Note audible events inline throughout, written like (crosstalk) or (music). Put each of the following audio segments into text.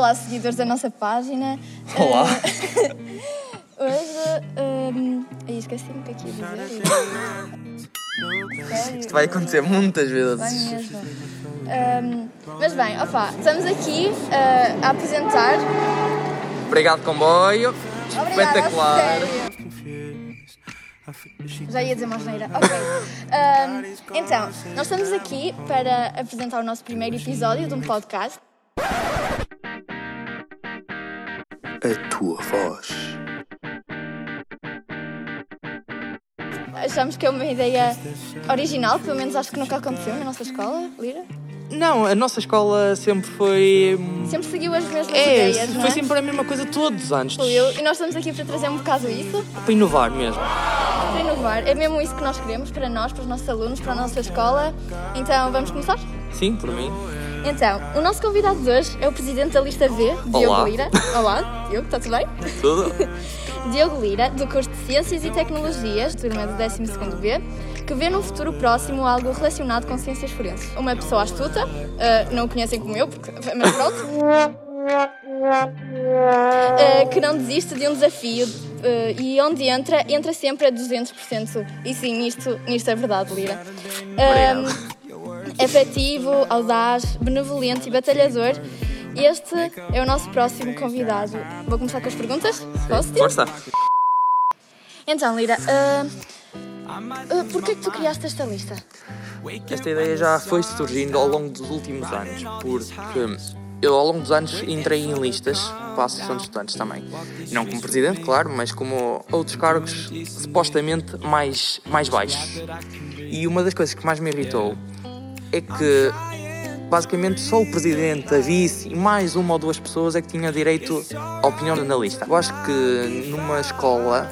Olá, seguidores da nossa página. Olá. Uh, (laughs) hoje. Um, aí esqueci-me o que é que ia dizer. Isto vai acontecer muitas vezes. Vai mesmo. Um, mas bem, opa, estamos aqui uh, a apresentar. Obrigado, comboio. Obrigada, Espetacular. Já ia dizer uma asneira. Ok. Um, então, nós estamos aqui para apresentar o nosso primeiro episódio de um podcast. A tua voz. Achamos que é uma ideia original, pelo menos acho que nunca aconteceu na nossa escola, Lira. Não, a nossa escola sempre foi. hum, Sempre seguiu as mesmas É, ideias, não foi é? sempre a mesma coisa todos os anos. Fluiu. E nós estamos aqui para trazer um bocado isso, Para inovar mesmo. para inovar. É mesmo isso que nós queremos para nós, para os nossos alunos, para a nossa escola. Então, vamos começar? Sim, por mim. Então, o nosso convidado de hoje é o presidente da lista V, Diogo Olá. Lira. Olá, Diogo, está tudo bem? Tudo. (laughs) Diogo Lira, do curso de Ciências e Tecnologias, turma do 12º B, que vê num futuro próximo algo relacionado com ciências forenses. Uma pessoa astuta, ah, não o conhecem como eu, porque, mas pronto, (laughs) Ah, que não desiste de um desafio ah, e onde entra, entra sempre a 200%. E sim, nisto, nisto é verdade, Lira. Ah, efetivo, audaz, benevolente e batalhador. Este é o nosso próximo convidado. Vou começar com as perguntas? Posso? Força. Então, Lira, ah, ah, porquê que tu criaste esta lista? Esta ideia já foi surgindo ao longo dos últimos anos, porque eu ao longo dos anos entrei em listas para a Associação de Estudantes também. Não como presidente, claro, mas como outros cargos supostamente mais, mais baixos. E uma das coisas que mais me irritou é que basicamente só o presidente, a vice e mais uma ou duas pessoas é que tinha direito à opinião na lista. Eu acho que numa escola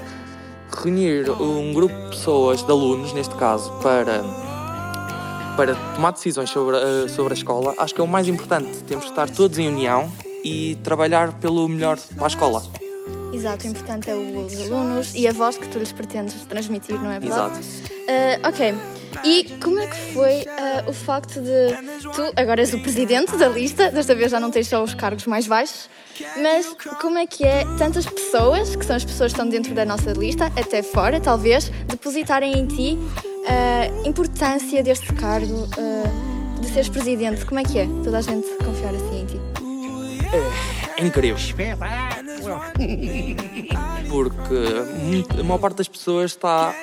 reunir um grupo de pessoas, de alunos neste caso, para para tomar decisões sobre a, sobre a escola, acho que é o mais importante. Temos que estar todos em união e trabalhar pelo melhor para a escola. Exato, o importante é os alunos e a voz que tu lhes pretendes transmitir, não é verdade? Exato. Ah, ok. E como é que foi ah, o facto de tu agora és o presidente da lista, desta vez já não tens só os cargos mais baixos, mas como é que é tantas pessoas, que são as pessoas que estão dentro da nossa lista, até fora talvez, depositarem em ti a importância deste cargo ah, de seres presidente? Como é que é toda a gente confiar assim em ti? É incrível. Porque a maior parte das pessoas está,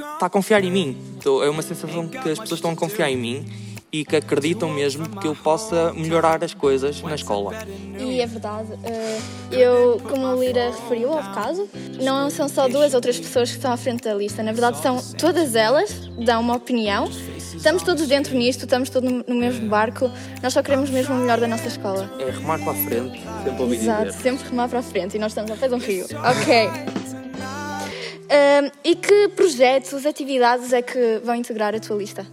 está a confiar em mim. Então, é uma sensação que as pessoas estão a confiar em mim e que acreditam mesmo que eu possa melhorar as coisas na escola. E é verdade, eh, eu, como o Lira referiu ao caso, não são só duas ou três pessoas que estão à frente da lista, na verdade são todas elas, dão uma opinião, estamos todos dentro nisto, estamos todos no no mesmo barco, nós só queremos mesmo o melhor da nossa escola. É remar para a frente, sempre ouvi Exato, dizer. sempre remar para a frente e nós estamos ao pé de um rio. Ok. E que projetos, atividades é que vão integrar a tua lista?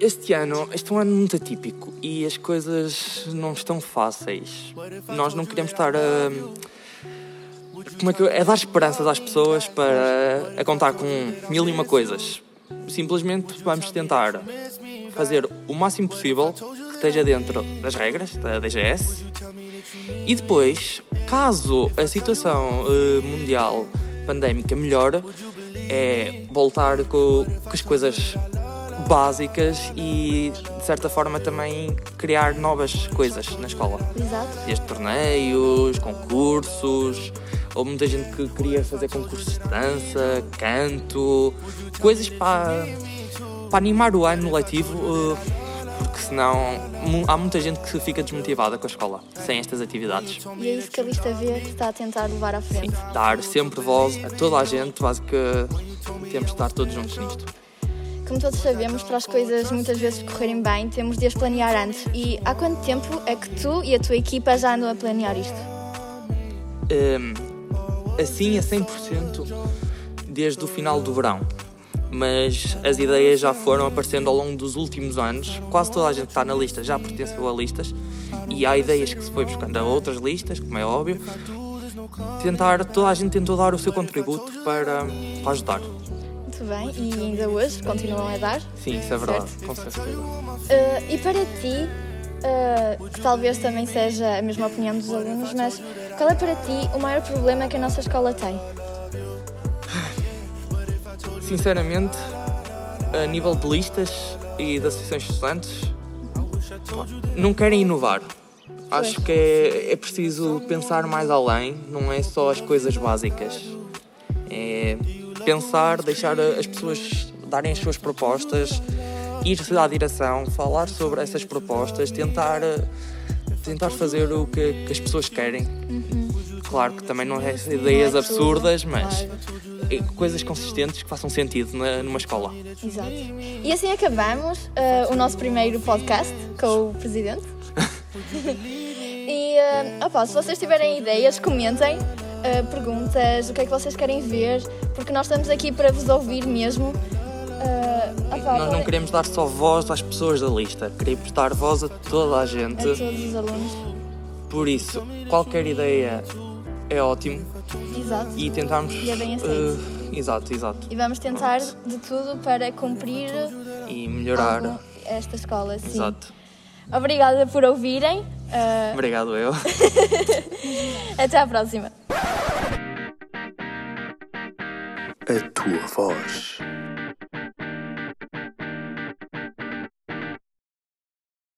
Este ano, este é um ano muito atípico e as coisas não estão fáceis. Nós não queremos estar a. Como é que É dar esperanças às pessoas para a contar com mil e uma coisas. Simplesmente vamos tentar fazer o máximo possível que esteja dentro das regras da DGS e depois, caso a situação eh, mundial pandémica melhore, é voltar com, com as coisas básicas e, de certa forma, também criar novas coisas na escola. Exato. Desde torneios, concursos, houve muita gente que queria fazer concursos de dança, canto, coisas para, para animar o ano letivo, eh, porque senão há muita gente que fica desmotivada com a escola sem estas atividades. E é isso que a lista V que está a tentar levar à frente. Dar sempre voz a toda a gente, basicamente temos de estar todos juntos nisto. Como todos sabemos, para as coisas muitas vezes correrem bem, temos de as planear antes. E há quanto tempo é que tu e a tua equipa já andam a planear isto? Hum, assim a 100% desde o final do verão. Mas as ideias já foram aparecendo ao longo dos últimos anos. Quase toda a gente que está na lista já pertenceu a listas. E há ideias que se foi buscando a outras listas, como é óbvio. Tentar, toda a gente tentou dar o seu contributo para, para ajudar. Muito bem e ainda hoje continuam a dar. Sim, isso é verdade, com certeza. Uh, e para ti, uh, que talvez também seja a mesma opinião dos alunos, mas qual é para ti o maior problema que a nossa escola tem? Sinceramente, a nível de listas e de associações estudantes, não querem inovar. Acho que é, é preciso pensar mais além, não é só as coisas básicas. É pensar, deixar as pessoas darem as suas propostas, ir-se à direção, falar sobre essas propostas, tentar, tentar fazer o que, que as pessoas querem. Claro que também não é ideias absurdas, mas coisas consistentes que façam sentido na- numa escola. Exato. E assim acabamos uh, o nosso primeiro podcast com o Presidente. (laughs) e, uh, opá, se vocês tiverem ideias, comentem. uh, perguntas, o que é que vocês querem ver, porque nós estamos aqui para vos ouvir mesmo. Uh, opá, Nós não queremos dar só voz às pessoas da lista, queremos dar voz a toda a a gente. todos os alunos. Por isso, qualquer ideia é ótimo Exato. e tentarmos. E é bem aceito. eh, exato, exato. E vamos tentar de tudo para cumprir E melhorar. esta escola. Sim. Exato. Obrigada por ouvirem. Uh, Obrigado, eu. (laughs) até à próxima. A tua voz.